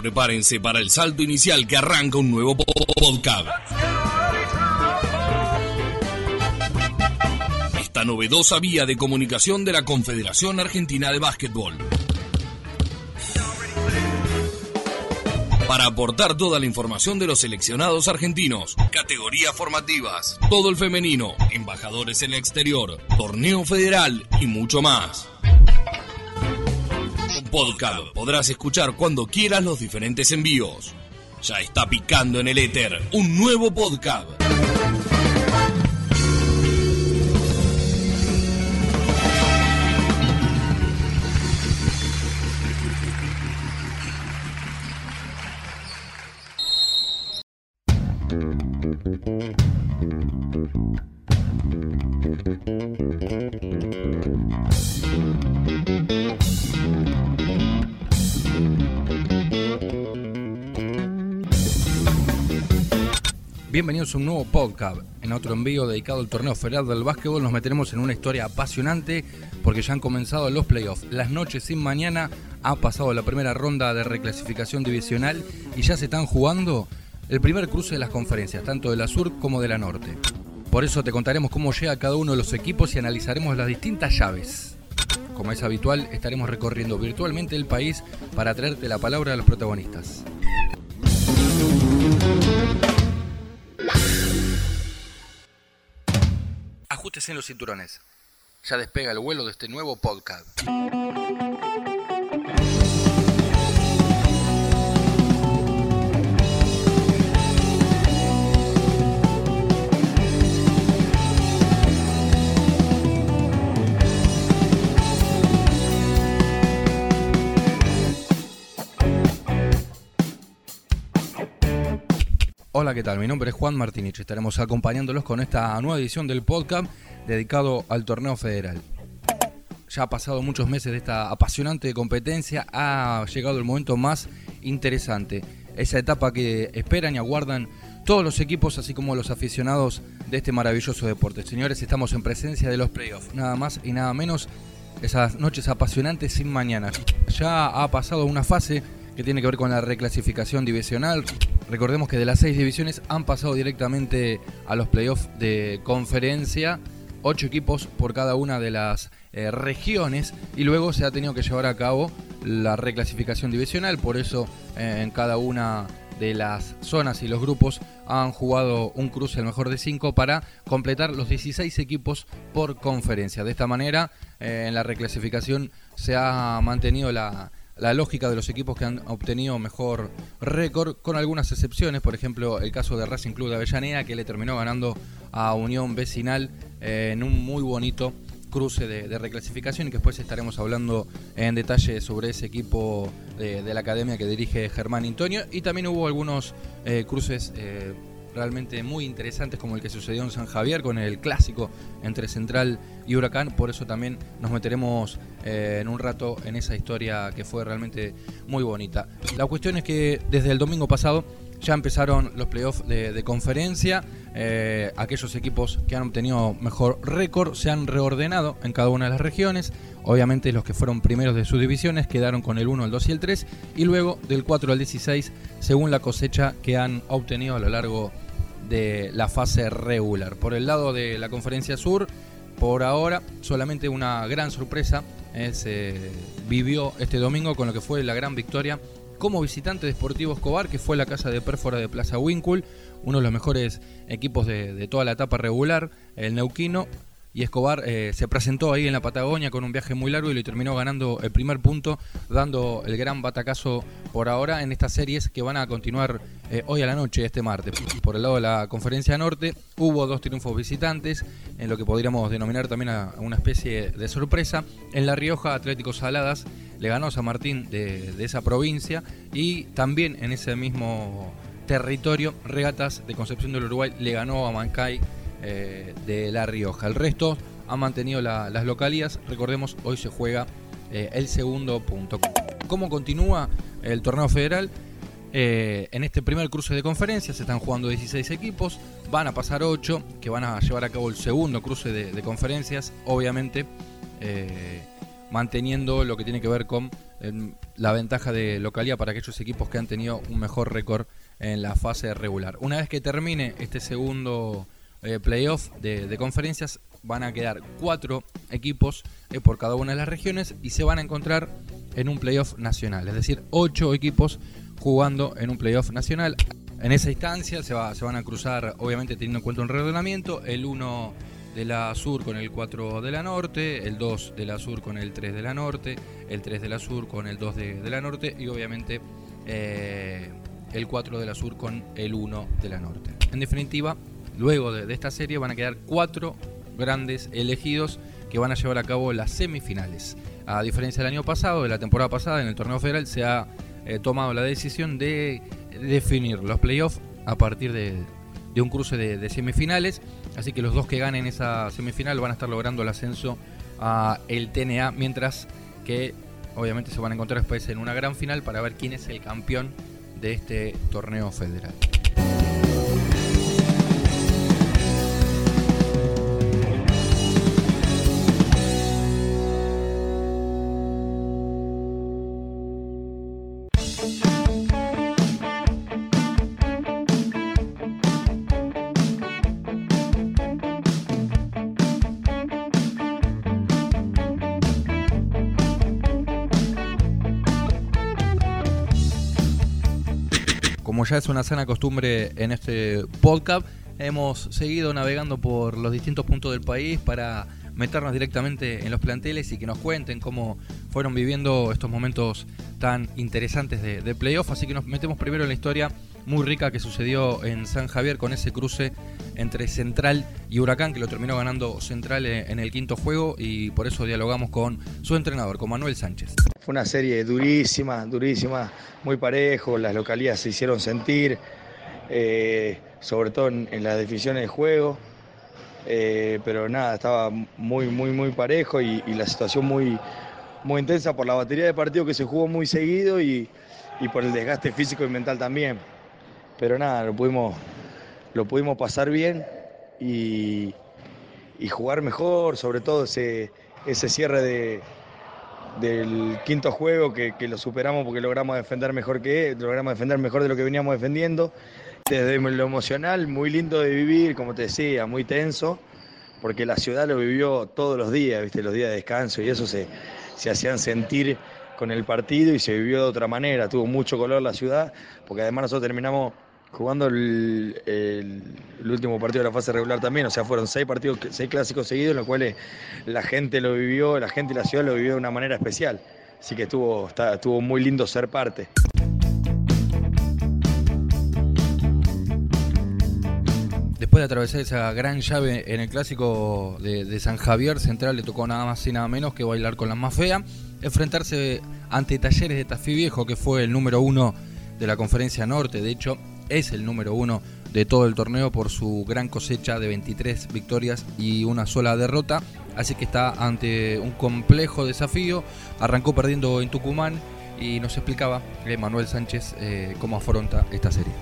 Prepárense para el salto inicial que arranca un nuevo podcast. Esta novedosa vía de comunicación de la Confederación Argentina de Básquetbol. Para aportar toda la información de los seleccionados argentinos, categorías formativas, todo el femenino, embajadores en el exterior, torneo federal y mucho más. Podcast. Podrás escuchar cuando quieras los diferentes envíos. Ya está picando en el éter un nuevo podcast. Bienvenidos a un nuevo podcast. En otro envío dedicado al torneo federal del básquetbol nos meteremos en una historia apasionante porque ya han comenzado los playoffs. Las noches sin mañana ha pasado la primera ronda de reclasificación divisional y ya se están jugando el primer cruce de las conferencias, tanto de la sur como de la norte. Por eso te contaremos cómo llega cada uno de los equipos y analizaremos las distintas llaves. Como es habitual, estaremos recorriendo virtualmente el país para traerte la palabra de los protagonistas. En los cinturones. Ya despega el vuelo de este nuevo podcast. Hola, ¿qué tal? Mi nombre es Juan Martinich. Estaremos acompañándolos con esta nueva edición del podcast dedicado al torneo federal. Ya ha pasado muchos meses de esta apasionante competencia, ha llegado el momento más interesante, esa etapa que esperan y aguardan todos los equipos, así como los aficionados de este maravilloso deporte. Señores, estamos en presencia de los playoffs, nada más y nada menos, esas noches apasionantes sin mañana. Ya ha pasado una fase que tiene que ver con la reclasificación divisional. Recordemos que de las seis divisiones han pasado directamente a los playoffs de conferencia ocho equipos por cada una de las eh, regiones y luego se ha tenido que llevar a cabo la reclasificación divisional, por eso eh, en cada una de las zonas y los grupos han jugado un cruce al mejor de cinco para completar los 16 equipos por conferencia. De esta manera, eh, en la reclasificación se ha mantenido la, la lógica de los equipos que han obtenido mejor récord, con algunas excepciones, por ejemplo el caso de Racing Club de Avellaneda, que le terminó ganando a Unión Vecinal eh, en un muy bonito cruce de, reclasificación y que después estaremos hablando en detalle sobre ese equipo de, la academia que dirige Germán Antonio y también hubo algunos eh, cruces eh, realmente muy interesantes como el que sucedió en San Javier con el clásico entre Central y Huracán. Por eso también nos meteremos eh, en un rato en esa historia que fue realmente muy bonita. La cuestión es que desde el domingo pasado ya empezaron los playoffs de, conferencia. Eh, aquellos equipos que han obtenido mejor récord se han reordenado en cada una de las regiones. Obviamente los que fueron primeros de sus divisiones quedaron con el 1, el 2 y el 3. Y luego del 4 al 16 según la cosecha que han obtenido a lo largo de la fase regular. Por el lado de la conferencia sur, por ahora solamente una gran sorpresa eh, se vivió este domingo con lo que fue la gran victoria como visitante de Sportivo Escobar, que fue la casa de Pérfora de Plaza Winkle, uno de los mejores equipos de, de toda la etapa regular, el Neuquino, y Escobar eh, se presentó ahí en la Patagonia con un viaje muy largo y le terminó ganando el primer punto, dando el gran batacazo por ahora en estas series que van a continuar eh, hoy a la noche, este martes. Por el lado de la Conferencia Norte hubo dos triunfos visitantes, en lo que podríamos denominar también a una especie de sorpresa. En La Rioja, Atlético Saladas le ganó a San Martín de, de esa provincia y también en ese mismo territorio, Regatas de Concepción del Uruguay le ganó a Mancay eh, de La Rioja. El resto ha mantenido las localías. Recordemos, hoy se juega eh, el segundo punto. ¿Cómo continúa el torneo federal? Eh, en este primer cruce de conferencias se están jugando 16 equipos, van a pasar 8 que van a llevar a cabo el segundo cruce de, conferencias, obviamente manteniendo lo que tiene que ver con la ventaja de localidad para aquellos equipos que han tenido un mejor récord en la fase regular. Una vez que termine este segundo eh, playoff de, conferencias, van a quedar cuatro equipos eh, por cada una de las regiones y se van a encontrar en un playoff nacional, es decir, ocho equipos jugando en un playoff nacional. En esa instancia se, va, se van a cruzar, obviamente teniendo en cuenta un reordenamiento, el 1 de la sur con el 4 de la norte, el 2 de la sur con el 3 de la norte, el 3 de la sur con el 2 de, la norte y obviamente eh, el 4 de la sur con el 1 de la norte. En definitiva, luego de, esta serie van a quedar cuatro grandes elegidos que van a llevar a cabo las semifinales. A diferencia del año pasado, de la temporada pasada, en el torneo federal se ha eh, tomado la decisión de definir los playoffs a partir de, un cruce de, semifinales. Así que los dos que ganen esa semifinal van a estar logrando el ascenso a el TNA, mientras que obviamente se van a encontrar después en una gran final para ver quién es el campeón de este torneo federal. Ya es una sana costumbre en este podcast, hemos seguido navegando por los distintos puntos del país para meternos directamente en los planteles y que nos cuenten cómo fueron viviendo estos momentos tan interesantes de, playoff. Así que nos metemos primero en la historia muy rica que sucedió en San Javier con ese cruce entre Central y Huracán, que lo terminó ganando Central en el quinto juego y por eso dialogamos con su entrenador, con Manuel Sánchez. Fue una serie durísima, durísima, muy parejo, las localidades se hicieron sentir, eh, sobre todo en, las definiciones de juego, eh, pero nada, estaba muy, muy, muy parejo y, la situación muy, muy intensa por la batería de partido que se jugó muy seguido y, por el desgaste físico y mental también. Pero nada, lo pudimos, lo pudimos pasar bien y, jugar mejor, sobre todo ese, ese cierre de del quinto juego que, lo superamos porque logramos defender mejor que logramos defender mejor de lo que veníamos defendiendo. Desde lo emocional, muy lindo de vivir, como te decía, muy tenso, porque la ciudad lo vivió todos los días, ¿viste? los días de descanso y eso se, se hacían sentir con el partido y se vivió de otra manera. Tuvo mucho color la ciudad, porque además nosotros terminamos jugando el, último partido de la fase regular también, o sea, fueron seis partidos, seis clásicos seguidos, en los cuales la gente lo vivió, la gente y la ciudad lo vivió de una manera especial. Así que estuvo, estuvo muy lindo ser parte. Después de atravesar esa gran llave en el clásico de, San Javier, Central le tocó nada más y nada menos que bailar con la más fea, enfrentarse ante Talleres de Tafí Viejo, que fue el número uno de la Conferencia Norte. De hecho, es el número uno de todo el torneo por su gran cosecha de 23 victorias y una sola derrota. Así que está ante un complejo desafío. Arrancó perdiendo en Tucumán y nos explicaba Manuel Sánchez eh, cómo afronta esta serie.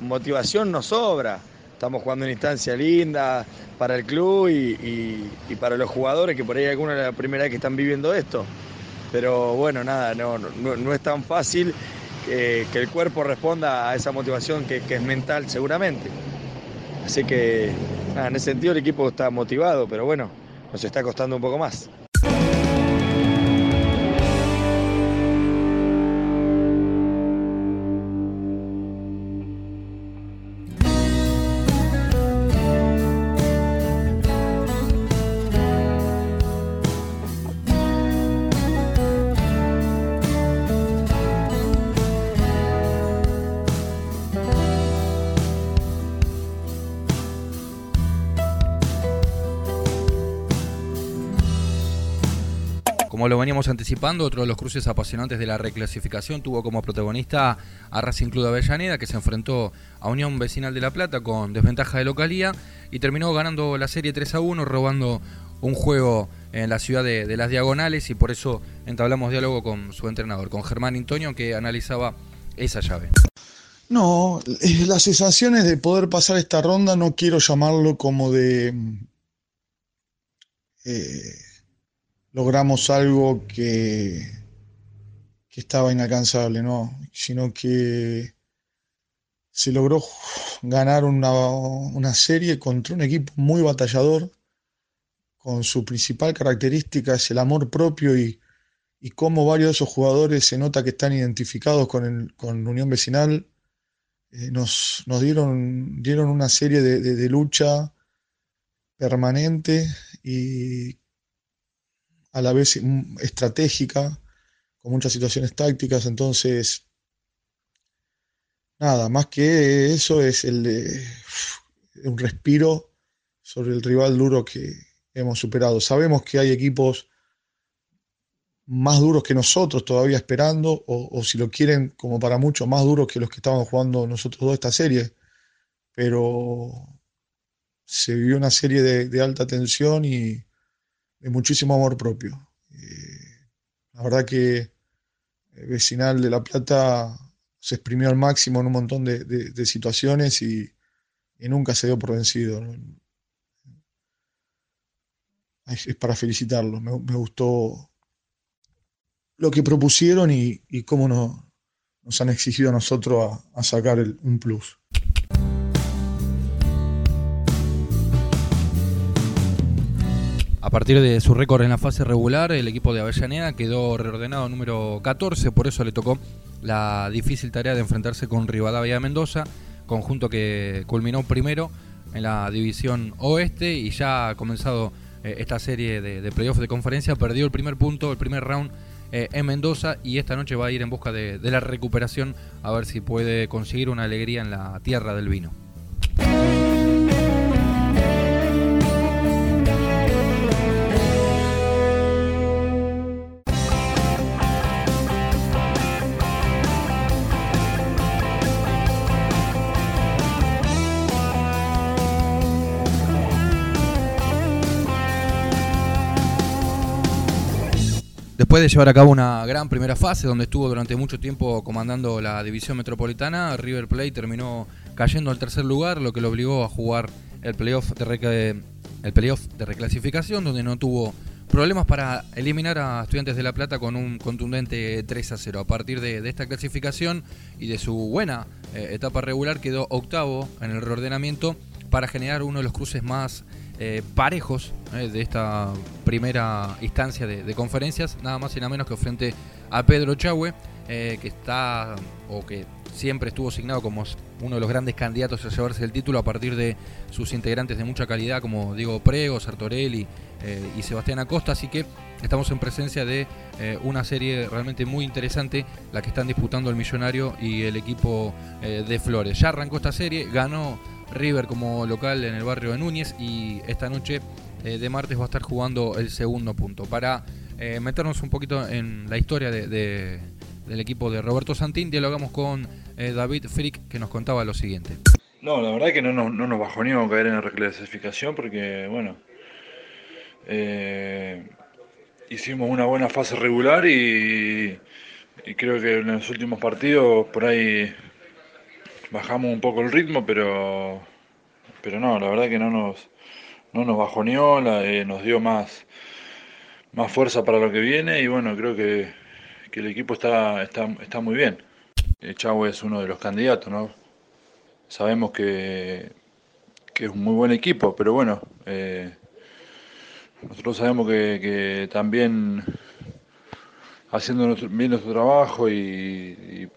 Motivación nos sobra. Estamos jugando una instancia linda para el club y, para los jugadores, que por ahí alguna es la primera vez que están viviendo esto. Pero bueno, nada, no, no es tan fácil que el cuerpo responda a esa motivación que, es mental seguramente. Así que en ese sentido el equipo está motivado, pero bueno, nos está costando un poco más. Como lo veníamos anticipando, otro de los cruces apasionantes de la reclasificación tuvo como protagonista a Racing Club de Avellaneda, que se enfrentó a Unión Vecinal de La Plata con desventaja de localía y terminó ganando la serie 3 a 1, robando un juego en la ciudad de, las Diagonales y por eso entablamos diálogo con su entrenador, con Germán Antonio, que analizaba esa llave. No, eh, las sensaciones de poder pasar esta ronda no quiero llamarlo como de... Eh, logramos algo que, que estaba inalcanzable, ¿no? Sino que se logró ganar una, una serie contra un equipo muy batallador, con su principal característica es el amor propio y, y cómo varios de esos jugadores se nota que están identificados con, el, con Unión Vecinal. Eh, nos, nos dieron, dieron una serie de, de, de lucha permanente y a la vez estratégica, con muchas situaciones tácticas, entonces, nada, más que eso es el de, un respiro sobre el rival duro que hemos superado. Sabemos que hay equipos más duros que nosotros todavía esperando, o, si lo quieren, como para muchos, más duros que los que estaban jugando nosotros dos esta serie, pero se vivió una serie de, de alta tensión y de muchísimo amor propio. Eh, la verdad que el Vecinal de La Plata se exprimió al máximo en un montón de, de, situaciones y, nunca se dio por vencido. Es, para felicitarlos. Me, gustó lo que propusieron y, y cómo nos, nos, han exigido a nosotros a, a sacar el, un plus. A partir de su récord en la fase regular, el equipo de Avellaneda quedó reordenado número 14, por eso le tocó la difícil tarea de enfrentarse con Rivadavia Mendoza, conjunto que culminó primero en la división oeste y ya ha comenzado eh, esta serie de, de playoffs de conferencia, perdió el primer punto, el primer round eh, en Mendoza y esta noche va a ir en busca de, de la recuperación a ver si puede conseguir una alegría en la tierra del vino. Después de llevar a cabo una gran primera fase donde estuvo durante mucho tiempo comandando la división metropolitana, River Plate terminó cayendo al tercer lugar, lo que lo obligó a jugar el playoff de, el playoff de reclasificación, donde no tuvo problemas para eliminar a Estudiantes de La Plata con un contundente 3 a 0. A partir de, esta clasificación y de su buena eh, etapa regular, quedó octavo en el reordenamiento para generar uno de los cruces más eh, parejos eh, de esta primera instancia de, conferencias, nada más y nada menos que frente a Pedro Chahue, eh, que está o que siempre estuvo asignado como uno de los grandes candidatos a llevarse el título a partir de sus integrantes de mucha calidad como Diego Prego, Sartorelli y Sebastián Acosta, así que estamos en presencia de una serie realmente muy interesante, la que están disputando el Millonario y el equipo de Flores. Ya arrancó esta serie, ganó River como local en el barrio de Núñez y esta noche eh, de martes va a estar jugando el segundo punto. Para eh, meternos un poquito en la historia de, de, del equipo de Roberto Santín, dialogamos con eh, David Frick que nos contaba lo siguiente. No, la verdad que no, no, no nos bajoneó caer en la reclasificación porque, bueno, hicimos una buena fase regular y creo que en los últimos partidos por ahí bajamos un poco el ritmo, pero, pero no, la verdad que no nos, no nos bajoneó, eh, nos dio más, más fuerza para lo que viene y bueno, creo que, que el equipo está, está, está muy bien. El Chavo es uno de los candidatos, ¿no? Sabemos que, que es un muy buen equipo, pero bueno, eh, nosotros sabemos que, que también haciendo bien nuestro trabajo y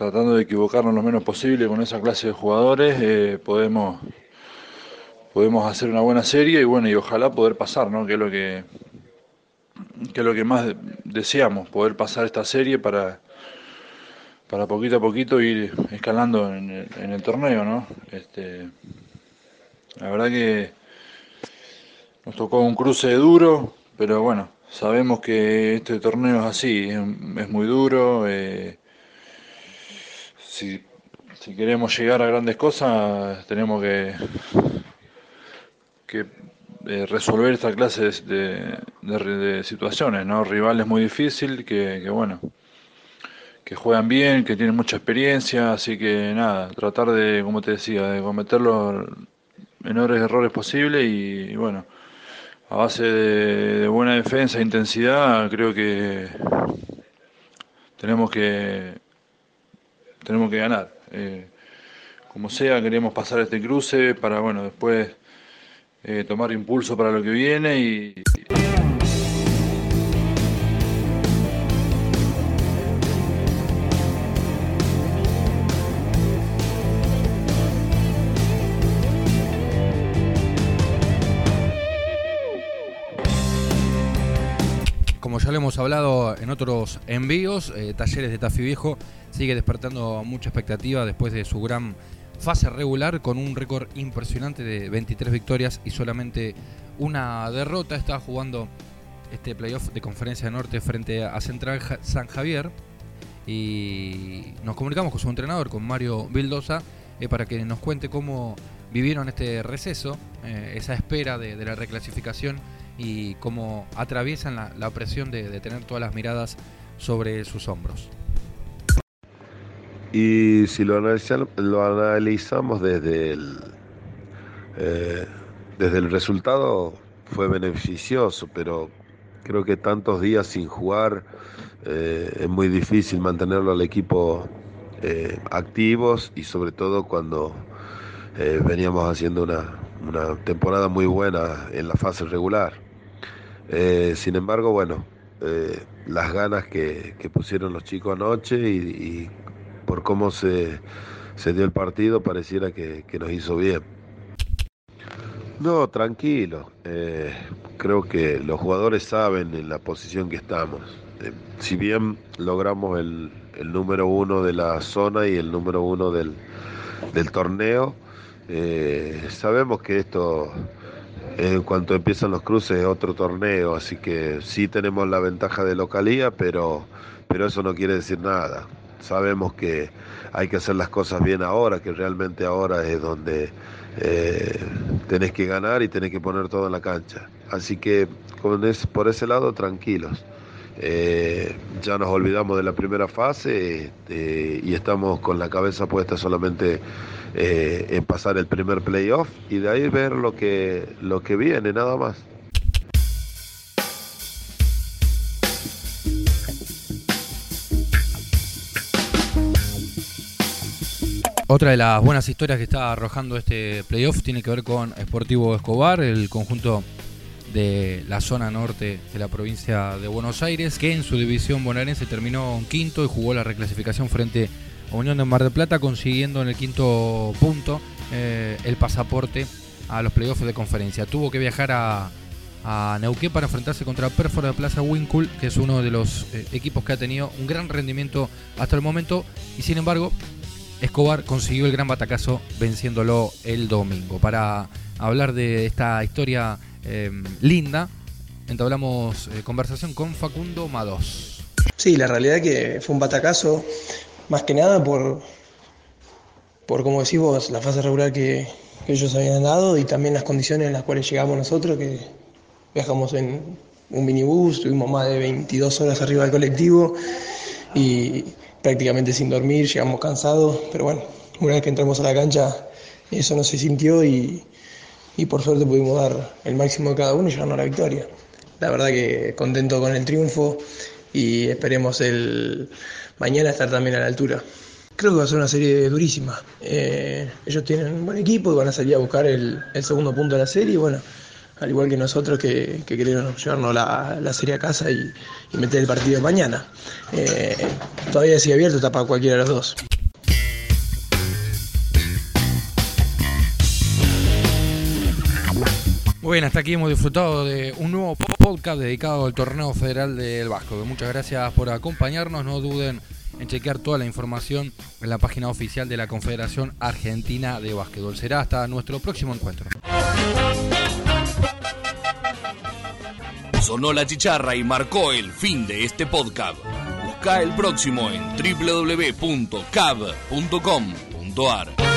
tratando de equivocarnos lo menos posible con esa clase de jugadores, eh, podemos, podemos hacer una buena serie y bueno, y ojalá poder pasar, ¿no? que es lo que, que es lo que más deseamos, poder pasar esta serie para, para poquito a poquito ir escalando en el, en el torneo, ¿no? Este, la verdad que nos tocó un cruce duro, pero bueno, sabemos que este torneo es así, es, muy duro. Eh, si, si, queremos llegar a grandes cosas, tenemos que, eh, resolver esta clase de, de, de, situaciones, ¿no? Rivales muy difícil, que, que, bueno, que juegan bien, que tienen mucha experiencia, así que nada, tratar de, como te decía, de cometer los menores errores posibles y, y bueno, a base de, buena defensa e intensidad, creo que tenemos que tenemos que ganar. Eh, como sea, queremos pasar este cruce para bueno después eh, tomar impulso para lo que viene y ya lo hemos hablado en otros envíos, eh, Talleres de Tafi Viejo sigue despertando mucha expectativa después de su gran fase regular con un récord impresionante de 23 victorias y solamente una derrota. Está jugando este playoff de Conferencia Norte frente a Central San Javier y nos comunicamos con su entrenador, con Mario Vildosa, eh, para que nos cuente cómo vivieron este receso, eh, esa espera de la reclasificación y cómo atraviesan la, la presión de, tener todas las miradas sobre sus hombros. Y si lo, lo analizamos desde el, eh, desde el resultado, fue beneficioso, pero creo que tantos días sin jugar eh, es muy difícil mantenerlo al equipo eh, activos y sobre todo cuando veníamos haciendo una, una temporada muy buena en la fase regular. Eh, sin embargo, bueno, eh, las ganas que, pusieron los chicos anoche y, por cómo se, dio el partido pareciera que, nos hizo bien. No, tranquilo. Eh, creo que los jugadores saben en la posición que estamos. si bien logramos el, número uno de la zona y el número uno del, del torneo, sabemos que esto en cuanto empiezan los cruces otro torneo, así que sí tenemos la ventaja de localía, pero, pero eso no quiere decir nada. Sabemos que hay que hacer las cosas bien ahora, que realmente ahora es donde eh, tenés que ganar y tenés que poner todo en la cancha. Así que con por ese lado, tranquilos. Eh, ya nos olvidamos de la primera fase eh, y estamos con la cabeza puesta solamente eh, en pasar el primer playoff y de ahí ver lo que, lo que viene, nada más. Otra de las buenas historias que está arrojando este playoff tiene que ver con Sportivo Escobar, el conjunto de la zona norte de la provincia de Buenos Aires, que en su división bonaerense terminó quinto y jugó la reclasificación frente a Unión de Mar del Plata, consiguiendo en el quinto punto eh, el pasaporte a los playoffs de conferencia. Tuvo que viajar a, a Neuquén para enfrentarse contra Perfora de Plaza Winkul, que es uno de los eh, equipos que ha tenido un gran rendimiento hasta el momento, y sin embargo, Escobar consiguió el gran batacazo venciéndolo el domingo. Para hablar de esta historia Em, linda, entablamos eh, conversación con Facundo Mados. Sí, la realidad es que fue un batacazo, más que nada por, por como decís vos, la fase regular que, ellos habían dado y también las condiciones en las cuales llegamos nosotros, que viajamos en un minibús, tuvimos más de 22 horas arriba del colectivo y prácticamente sin dormir, llegamos cansados, pero bueno, una vez que entramos a la cancha eso no se sintió y, y por suerte pudimos dar el máximo de cada uno y llevarnos a la victoria. La verdad que contento con el triunfo y esperemos el mañana estar también a la altura. Creo que va a ser una serie durísima. Eh, ellos tienen un buen equipo y van a salir a buscar el, segundo punto de la serie. Y bueno, al igual que nosotros que, que queremos llevarnos la, serie a casa y, meter el partido mañana. Eh, todavía sigue abierto, está para cualquiera de los dos. Bueno, hasta aquí hemos disfrutado de un nuevo podcast dedicado al Torneo Federal del Vasco. Muchas gracias por acompañarnos. No duden en chequear toda la información en la página oficial de la Confederación Argentina de Básquetbol. Será hasta nuestro próximo encuentro. Sonó la chicharra y marcó el fin de este podcast. Busca el próximo en www.cab.com.ar.